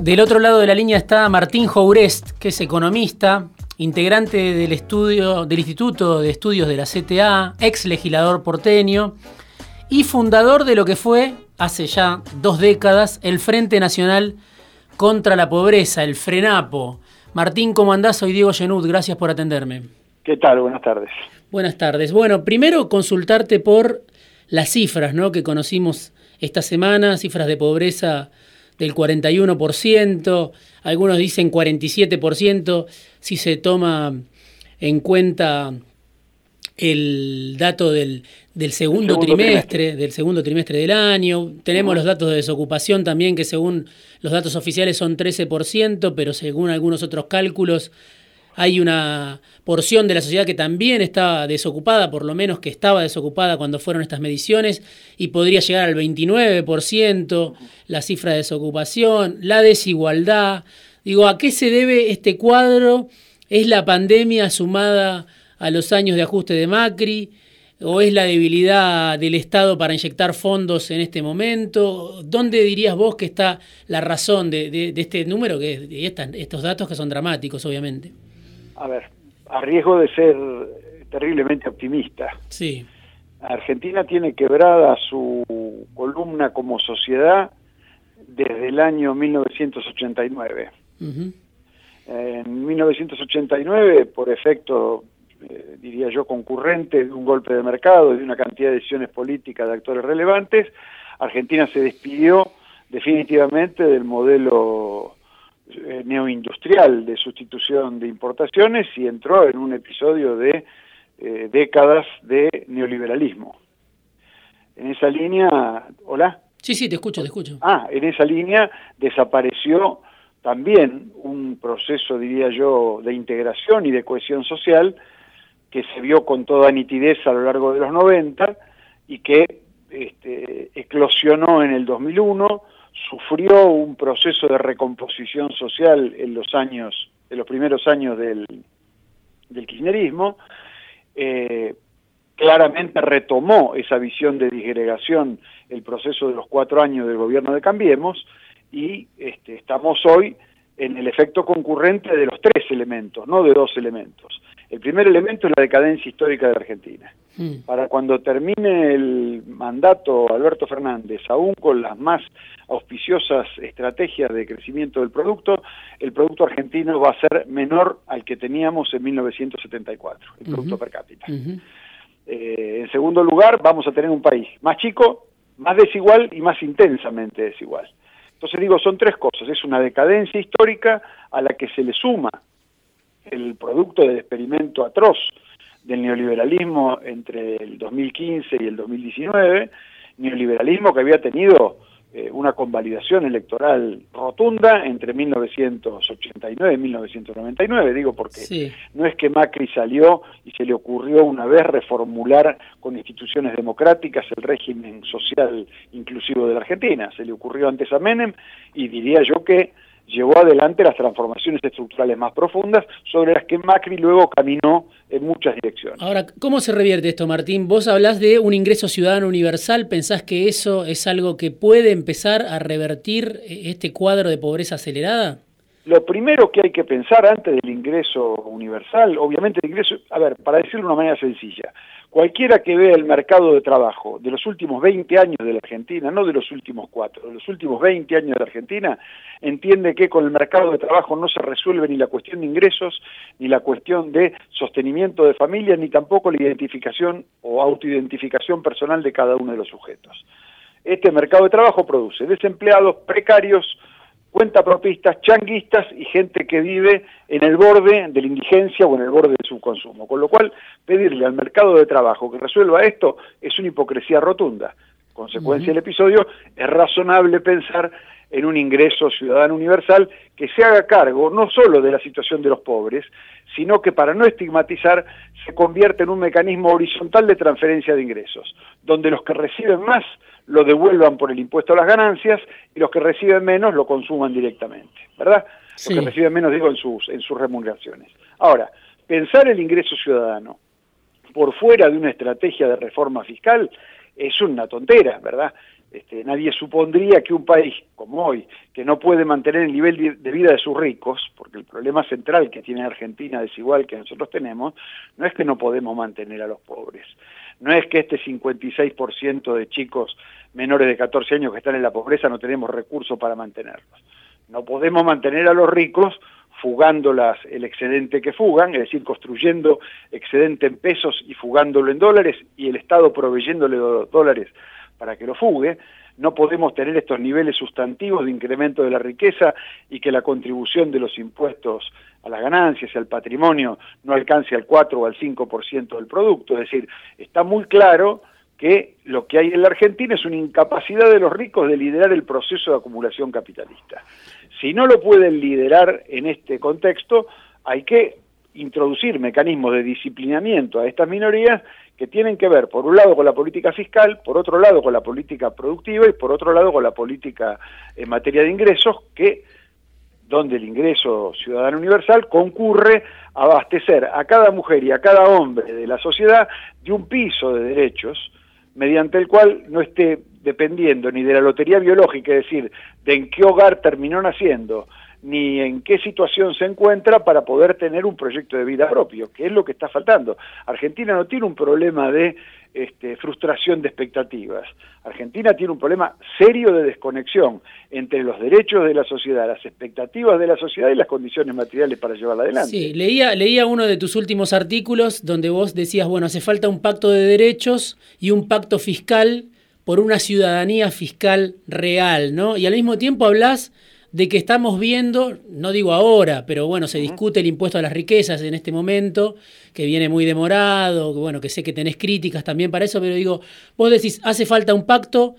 Del otro lado de la línea está Martín Jourest, que es economista, integrante del estudio del Instituto de Estudios de la CTA, ex legislador porteño y fundador de lo que fue hace ya dos décadas el Frente Nacional contra la Pobreza, el FRENAPO. Martín, ¿cómo andás? Soy Diego Genud, gracias por atenderme. ¿Qué tal? Buenas tardes. Buenas tardes. Bueno, primero consultarte por las cifras ¿no? que conocimos esta semana, cifras de pobreza del 41%, algunos dicen 47%, si se toma en cuenta el dato del, segundo, trimestre, del segundo trimestre del año. Tenemos los datos de desocupación también, que según los datos oficiales son 13%, pero según algunos otros cálculos hay una porción de la sociedad que también está desocupada, por lo menos que estaba desocupada cuando fueron estas mediciones, y podría llegar al 29%, la cifra de desocupación, la desigualdad. Digo, ¿a qué se debe este cuadro? ¿Es la pandemia sumada a los años de ajuste de Macri? ¿O es la debilidad del Estado para inyectar fondos en este momento? ¿Dónde dirías vos que está la razón de, este número, que, de estos datos que son dramáticos, obviamente? A ver, a riesgo de ser terriblemente optimista. Sí. Argentina tiene quebrada su columna como sociedad desde el año 1989. En 1989, por efecto, eh, diría yo, concurrente de un golpe de mercado y de una cantidad de decisiones políticas de actores relevantes, Argentina se despidió definitivamente del modelo eh, neoindustrial de sustitución de importaciones y entró en un episodio de eh, décadas de neoliberalismo. En esa línea, hola. Sí, sí, te escucho, te escucho. Ah, en esa línea desapareció también un proceso, diría yo, de integración y de cohesión social que se vio con toda nitidez a lo largo de los 90 y que este, eclosionó en el 2001 sufrió un proceso de recomposición social en los años, en los primeros años del, del kirchnerismo, eh, claramente retomó esa visión de disgregación el proceso de los cuatro años del gobierno de Cambiemos y este, estamos hoy en el efecto concurrente de los tres elementos, no de dos elementos. El primer elemento es la decadencia histórica de Argentina. Mm. Para cuando termine el mandato Alberto Fernández, aún con las más auspiciosas estrategias de crecimiento del producto, el producto argentino va a ser menor al que teníamos en 1974, el producto per cápita. Eh, en segundo lugar, vamos a tener un país más chico, más desigual y más intensamente desigual. Entonces digo, son tres cosas. Es una decadencia histórica a la que se le suma el producto del experimento atroz del neoliberalismo entre el 2015 y el 2019, neoliberalismo que había tenido eh, una convalidación electoral rotunda entre 1989 y 1999, digo porque no es que Macri salió y se le ocurrió una vez reformular con instituciones democráticas el régimen social inclusivo de la Argentina, se le ocurrió antes a Menem y diría yo que llevó adelante las transformaciones estructurales más profundas sobre las que Macri luego caminó en muchas direcciones. Ahora, ¿cómo se revierte esto, Martín? Vos hablás de un ingreso ciudadano universal, ¿pensás que eso es algo que puede empezar a revertir eh, este cuadro de pobreza acelerada? Lo primero que hay que pensar antes del ingreso universal, obviamente el ingreso, a ver, para decirlo de una manera sencilla, Cualquiera que vea el mercado de trabajo de los últimos 20 años de la Argentina, no de los últimos cuatro, de los últimos 20 años de la Argentina, entiende que con el mercado de trabajo no se resuelve ni la cuestión de ingresos, ni la cuestión de sostenimiento de familias, ni tampoco la identificación o autoidentificación personal de cada uno de los sujetos. Este mercado de trabajo produce desempleados precarios, cuentapropistas, changuistas y gente que vive en el borde de la indigencia o en el borde del subconsumo. Con lo cual, pedirle al mercado de trabajo que resuelva esto es una hipocresía rotunda. Consecuencia del episodio, es razonable pensar en un ingreso ciudadano universal que se haga cargo no solo de la situación de los pobres, sino que para no estigmatizar se convierte en un mecanismo horizontal de transferencia de ingresos, donde los que reciben más lo devuelvan por el impuesto a las ganancias y los que reciben menos lo consuman directamente, ¿verdad? Los que reciben menos, digo, en sus, en sus remuneraciones. Ahora, pensar el ingreso ciudadano por fuera de una estrategia de reforma fiscal es una tontera, ¿verdad? Este, nadie supondría que un país como hoy, que no puede mantener el nivel de vida de sus ricos, porque el problema central que tiene Argentina, desigual que nosotros tenemos, no es que no podemos mantener a los pobres, no es que este 56% de chicos menores de 14 años que están en la pobreza no tenemos recursos para mantenerlos. No podemos mantener a los ricos fugando el excedente que fugan, es decir, construyendo excedente en pesos y fugándolo en dólares y el Estado proveyéndole los dólares para que lo fugue, no podemos tener estos niveles sustantivos de incremento de la riqueza y que la contribución de los impuestos a las ganancias y al patrimonio no alcance al 4 o al 5% del producto. Es decir, está muy claro que lo que hay en la Argentina es una incapacidad de los ricos de liderar el proceso de acumulación capitalista. Si no lo pueden liderar en este contexto, hay que introducir mecanismos de disciplinamiento a estas minorías que tienen que ver, por un lado, con la política fiscal, por otro lado, con la política productiva y por otro lado, con la política en materia de ingresos, que donde el ingreso ciudadano universal concurre a abastecer a cada mujer y a cada hombre de la sociedad de un piso de derechos mediante el cual no esté dependiendo ni de la lotería biológica, es decir, de en qué hogar terminó naciendo, ni en qué situación se encuentra para poder tener un proyecto de vida propio, que es lo que está faltando. Argentina no tiene un problema de este, frustración de expectativas. Argentina tiene un problema serio de desconexión entre los derechos de la sociedad, las expectativas de la sociedad y las condiciones materiales para llevarla adelante. Sí, leía, leía uno de tus últimos artículos donde vos decías, bueno, hace falta un pacto de derechos y un pacto fiscal por una ciudadanía fiscal real, ¿no? Y al mismo tiempo hablas de que estamos viendo, no digo ahora, pero bueno, se discute el impuesto a las riquezas en este momento, que viene muy demorado, que bueno, que sé que tenés críticas también para eso, pero digo, vos decís, hace falta un pacto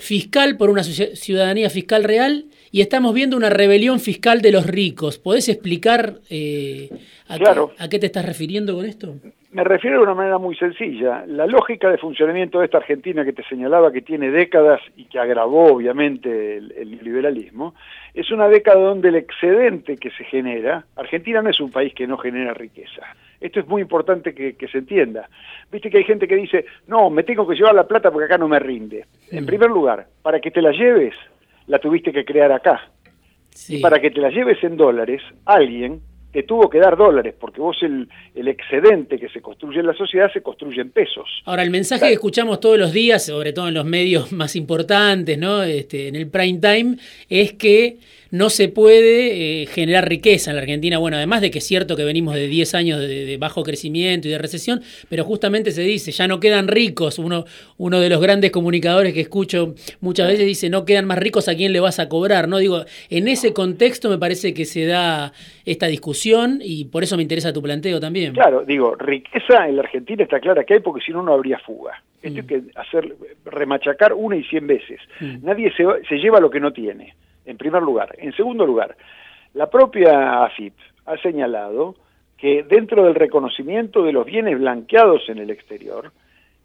fiscal por una ciudadanía fiscal real y estamos viendo una rebelión fiscal de los ricos. ¿Podés explicar eh, a, a qué te estás refiriendo con esto? Me refiero de una manera muy sencilla. La lógica de funcionamiento de esta Argentina que te señalaba que tiene décadas y que agravó obviamente el, liberalismo, es una década donde el excedente que se genera, Argentina no es un país que no genera riqueza. Esto es muy importante que, se entienda. Viste que hay gente que dice, no, me tengo que llevar la plata porque acá no me rinde. En primer lugar, para que te la lleves, la tuviste que crear acá. Y para que te la lleves en dólares, alguien te tuvo que dar dólares, porque vos el, el, excedente que se construye en la sociedad se construye en pesos. Ahora, el mensaje que escuchamos todos los días, sobre todo en los medios más importantes, ¿no? Este, en el prime time, es que no se puede eh, generar riqueza en la Argentina. Bueno, además de que es cierto que venimos de 10 años de, bajo crecimiento y de recesión, pero justamente se dice, ya no quedan ricos. Uno, uno de los grandes comunicadores que escucho muchas veces dice, no quedan más ricos, ¿a quién le vas a cobrar? No digo, en ese contexto me parece que se da esta discusión y por eso me interesa tu planteo también. Claro, digo, riqueza en la Argentina está clara que hay porque si no, no habría fuga. Esto hay mm. que hacer, remachacar una y cien veces. Mm. Nadie se, se lleva lo que no tiene en primer lugar. En segundo lugar, la propia AFIP ha señalado que dentro del reconocimiento de los bienes blanqueados en el exterior,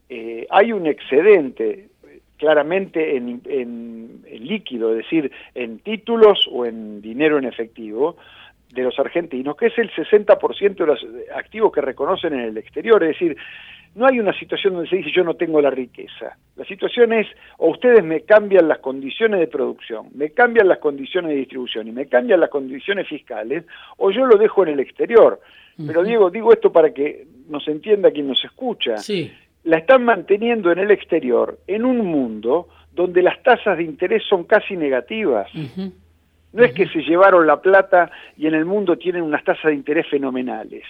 eh, hay un excedente claramente en, en, líquido, es decir, en títulos o en dinero en efectivo, de los argentinos, que es el 60% de los activos que reconocen en el exterior. Es decir, no hay una situación donde se dice yo no tengo la riqueza. La situación es, o ustedes me cambian las condiciones de producción, me cambian las condiciones de distribución y me cambian las condiciones fiscales, o yo lo dejo en el exterior. Pero Diego, digo esto para que nos entienda quien nos escucha. Sí. La están manteniendo en el exterior, en un mundo donde las tasas de interés son casi negativas. No es que se llevaron la plata y en el mundo tienen unas tasas de interés fenomenales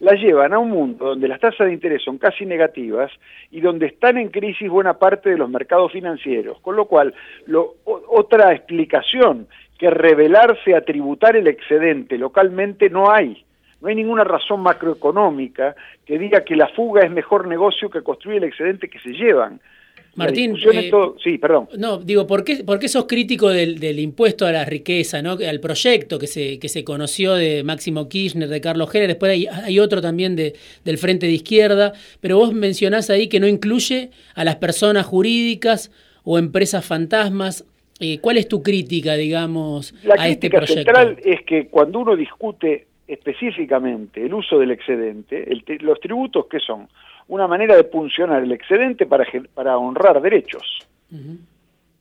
la llevan a un mundo donde las tasas de interés son casi negativas y donde están en crisis buena parte de los mercados financieros. Con lo cual, otra explicación que revelarse a tributar el excedente localmente no hay. No hay ninguna razón macroeconómica que diga que la fuga es mejor negocio que construir el excedente que se llevan. Martín, eh, sí, perdón. No, digo, ¿por qué, por qué sos crítico del, impuesto a la riqueza, ¿no? al proyecto que se, que se conoció de Máximo Kirchner, de Carlos Heller, después hay, otro también de, del Frente de Izquierda, pero vos mencionás ahí que no incluye a las personas jurídicas o empresas fantasmas. Eh, ¿Cuál es tu crítica, digamos, a este proyecto? La crítica central es que cuando uno discute específicamente el uso del excedente, los tributos, ¿qué son? una manera de funcionar el excedente para, para honrar derechos.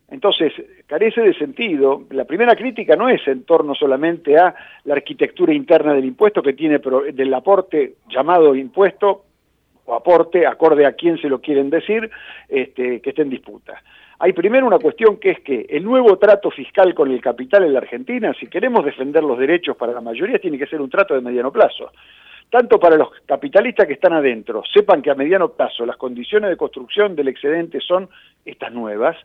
Entonces, carece de sentido. La primera crítica no es en torno solamente a la arquitectura interna del impuesto que tiene del aporte llamado impuesto o aporte, acorde a quién se lo quieren decir, este, que esté en disputa. Hay primero una cuestión que es que el nuevo trato fiscal con el capital en la Argentina, si queremos defender los derechos para la mayoría, tiene que ser un trato de mediano plazo. Tanto para los capitalistas que están adentro, sepan que a mediano plazo las condiciones de construcción del excedente son estas nuevas,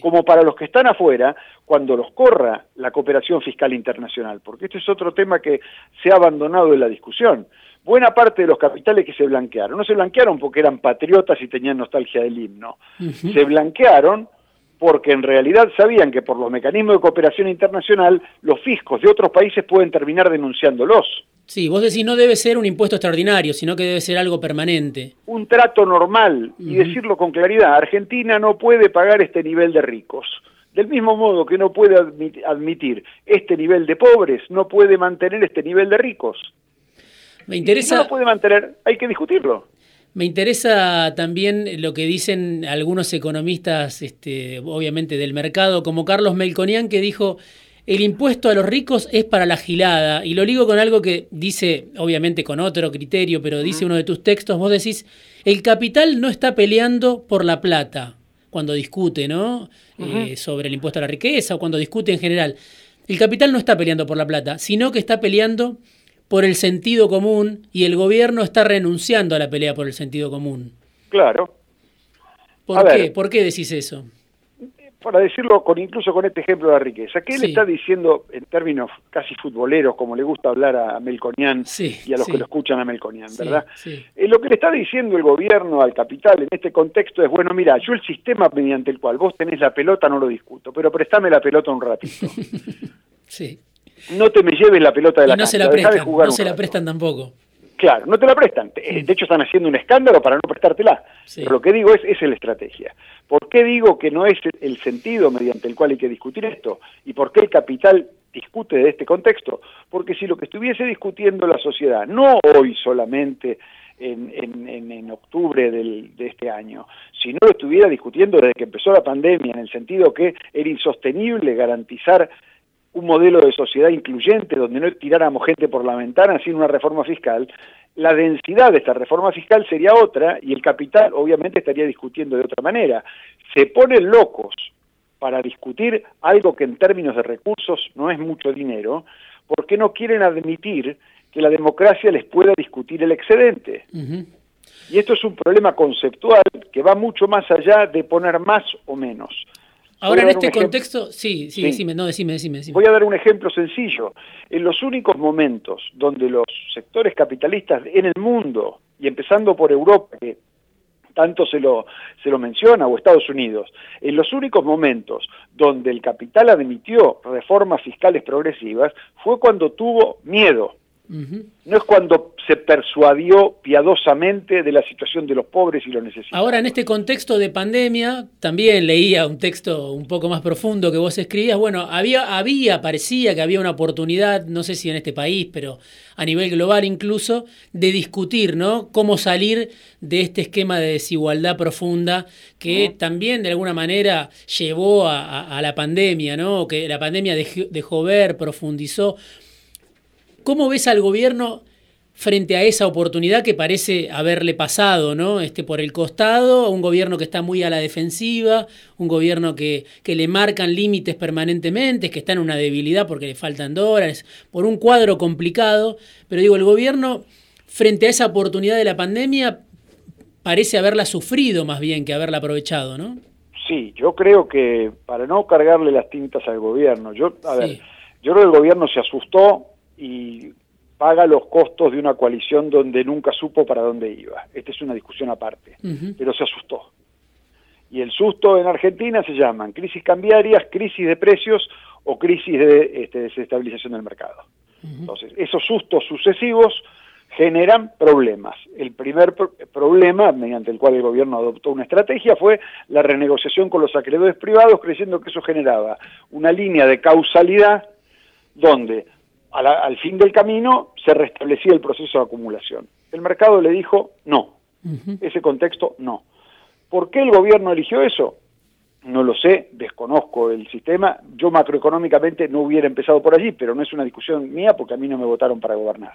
como para los que están afuera, cuando los corra la cooperación fiscal internacional, porque este es otro tema que se ha abandonado en la discusión. Buena parte de los capitales que se blanquearon, no se blanquearon porque eran patriotas y tenían nostalgia del himno, se blanquearon porque en realidad sabían que por los mecanismos de cooperación internacional los fiscos de otros países pueden terminar denunciándolos. Sí, vos decís no debe ser un impuesto extraordinario, sino que debe ser algo permanente. Un trato normal, y decirlo con claridad, Argentina no puede pagar este nivel de ricos. Del mismo modo que no puede admitir este nivel de pobres, no puede mantener este nivel de ricos. Me interesa... no lo puede mantener, hay que discutirlo. Me interesa también lo que dicen algunos economistas, este, obviamente del mercado, como Carlos Melconian, que dijo el impuesto a los ricos es para la gilada. Y lo ligo con algo que dice, obviamente con otro criterio, pero dice uno de tus textos, vos decís, el capital no está peleando por la plata cuando discute, ¿no? Eh, sobre el impuesto a la riqueza o cuando discute en general. El capital no está peleando por la plata, sino que está peleando por el sentido común y el gobierno está renunciando a la pelea por el sentido común. Claro. ¿Por qué? ¿Por qué decís eso? para decirlo con incluso con este ejemplo de la riqueza, ¿qué él está diciendo en términos casi futboleros, como le gusta hablar a Melconian y a los que lo escuchan a Melconian, ¿verdad? Eh, lo que le está diciendo el gobierno al capital en este contexto es, bueno, mira, yo el sistema mediante el cual vos tenés la pelota no lo discuto, pero préstame la pelota un ratito. sí. No te me lleves la pelota de la y no se la prestan, no se la prestan tampoco. Claro, no te la prestan. Eh, de hecho, están haciendo un escándalo para no prestártela. Pero lo que digo es, esa es la estrategia. ¿Por qué digo que no es el sentido mediante el cual hay que discutir esto? ¿Y por qué el capital discute de este contexto? Porque si lo que estuviese discutiendo la sociedad, no hoy solamente en, en, octubre del, de este año, si no lo estuviera discutiendo desde que empezó la pandemia, en el sentido que era insostenible garantizar un modelo de sociedad incluyente donde no tiráramos gente por la ventana sin una reforma fiscal, la densidad de esta reforma fiscal sería otra y el capital obviamente estaría discutiendo de otra manera. Se ponen locos para discutir algo que en términos de recursos no es mucho dinero, porque no quieren admitir que la democracia les pueda discutir el excedente. Y esto es un problema conceptual que va mucho más allá de poner más o menos. Ahora, en este contexto, sí, sí, Decime, no, decime, decime, Voy a dar un ejemplo sencillo. En los únicos momentos donde los sectores capitalistas en el mundo, y empezando por Europa, que tanto se lo, se lo menciona, o Estados Unidos, en los únicos momentos donde el capital admitió reformas fiscales progresivas fue cuando tuvo miedo no es cuando se persuadió piadosamente de la situación de los pobres y los necesitados. Ahora, en este contexto de pandemia, también leía un texto un poco más profundo que vos escribías. Bueno, había, había, parecía que había una oportunidad, no sé si en este país, pero a nivel global incluso, de discutir, ¿no? Cómo salir de este esquema de desigualdad profunda que también de alguna manera llevó a, la pandemia, ¿no? Que la pandemia dejó ver, profundizó. ¿Cómo ves al gobierno frente a esa oportunidad que parece haberle pasado, ¿no? Este, por el costado, un gobierno que está muy a la defensiva, un gobierno que, que le marcan límites permanentemente, que está en una debilidad porque le faltan dólares, por un cuadro complicado, pero digo, el gobierno frente a esa oportunidad de la pandemia parece haberla sufrido más bien que haberla aprovechado, ¿no? Sí, yo creo que para no cargarle las tintas al gobierno, yo, a ver, yo creo que el gobierno se asustó y paga los costos de una coalición donde nunca supo para dónde iba. Esta es una discusión aparte, pero se asustó. Y el susto en Argentina se llaman crisis cambiarias, crisis de precios o crisis de este, desestabilización del mercado. Entonces, esos sustos sucesivos generan problemas. El primer problema, mediante el cual el gobierno adoptó una estrategia, fue la renegociación con los acreedores privados, creyendo que eso generaba una línea de causalidad donde al fin del camino se restablecía el proceso de acumulación. El mercado le dijo no, ese contexto no. ¿Por qué el gobierno eligió eso? no lo sé, desconozco el sistema. Yo macroeconómicamente no hubiera empezado por allí, pero no es una discusión mía porque a mí no me votaron para gobernar.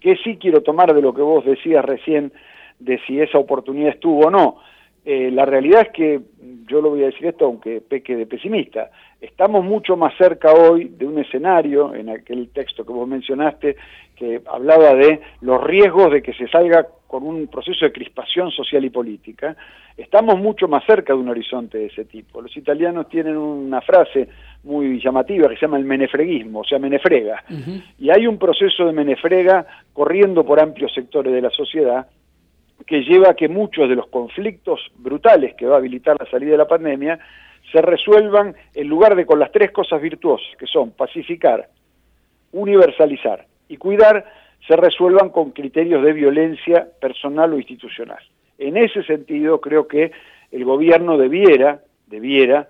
Que sí quiero tomar de lo que vos decías recién de si esa oportunidad estuvo o no. Eh, la realidad es que, yo lo voy a decir esto aunque peque de pesimista, estamos mucho más cerca hoy de un escenario, en aquel texto que vos mencionaste, que hablaba de los riesgos de que se salga con un proceso de crispación social y política, estamos mucho más cerca de un horizonte de ese tipo. Los italianos tienen una frase muy llamativa que se llama el menefreguismo, o sea, menefrega, y hay un proceso de menefrega corriendo por amplios sectores de la sociedad, que lleva a que muchos de los conflictos brutales que va a habilitar la salida de la pandemia se resuelvan en lugar de con las tres cosas virtuosas, que son pacificar, universalizar y cuidar, se resuelvan con criterios de violencia personal o institucional. En ese sentido, creo que el gobierno debiera, debiera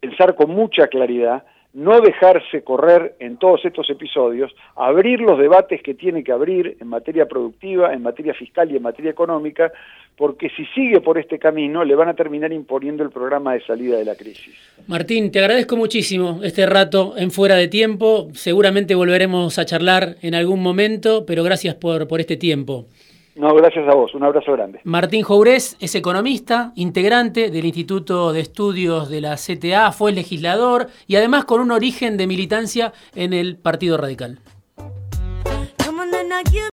pensar con mucha claridad no dejarse correr en todos estos episodios, abrir los debates que tiene que abrir en materia productiva, en materia fiscal y en materia económica, porque si sigue por este camino le van a terminar imponiendo el programa de salida de la crisis. Martín, te agradezco muchísimo este rato en fuera de tiempo, seguramente volveremos a charlar en algún momento, pero gracias por, por este tiempo. No, gracias a vos. Un abrazo grande. Martín Jourés es economista, integrante del Instituto de Estudios de la CTA, fue legislador y además con un origen de militancia en el Partido Radical.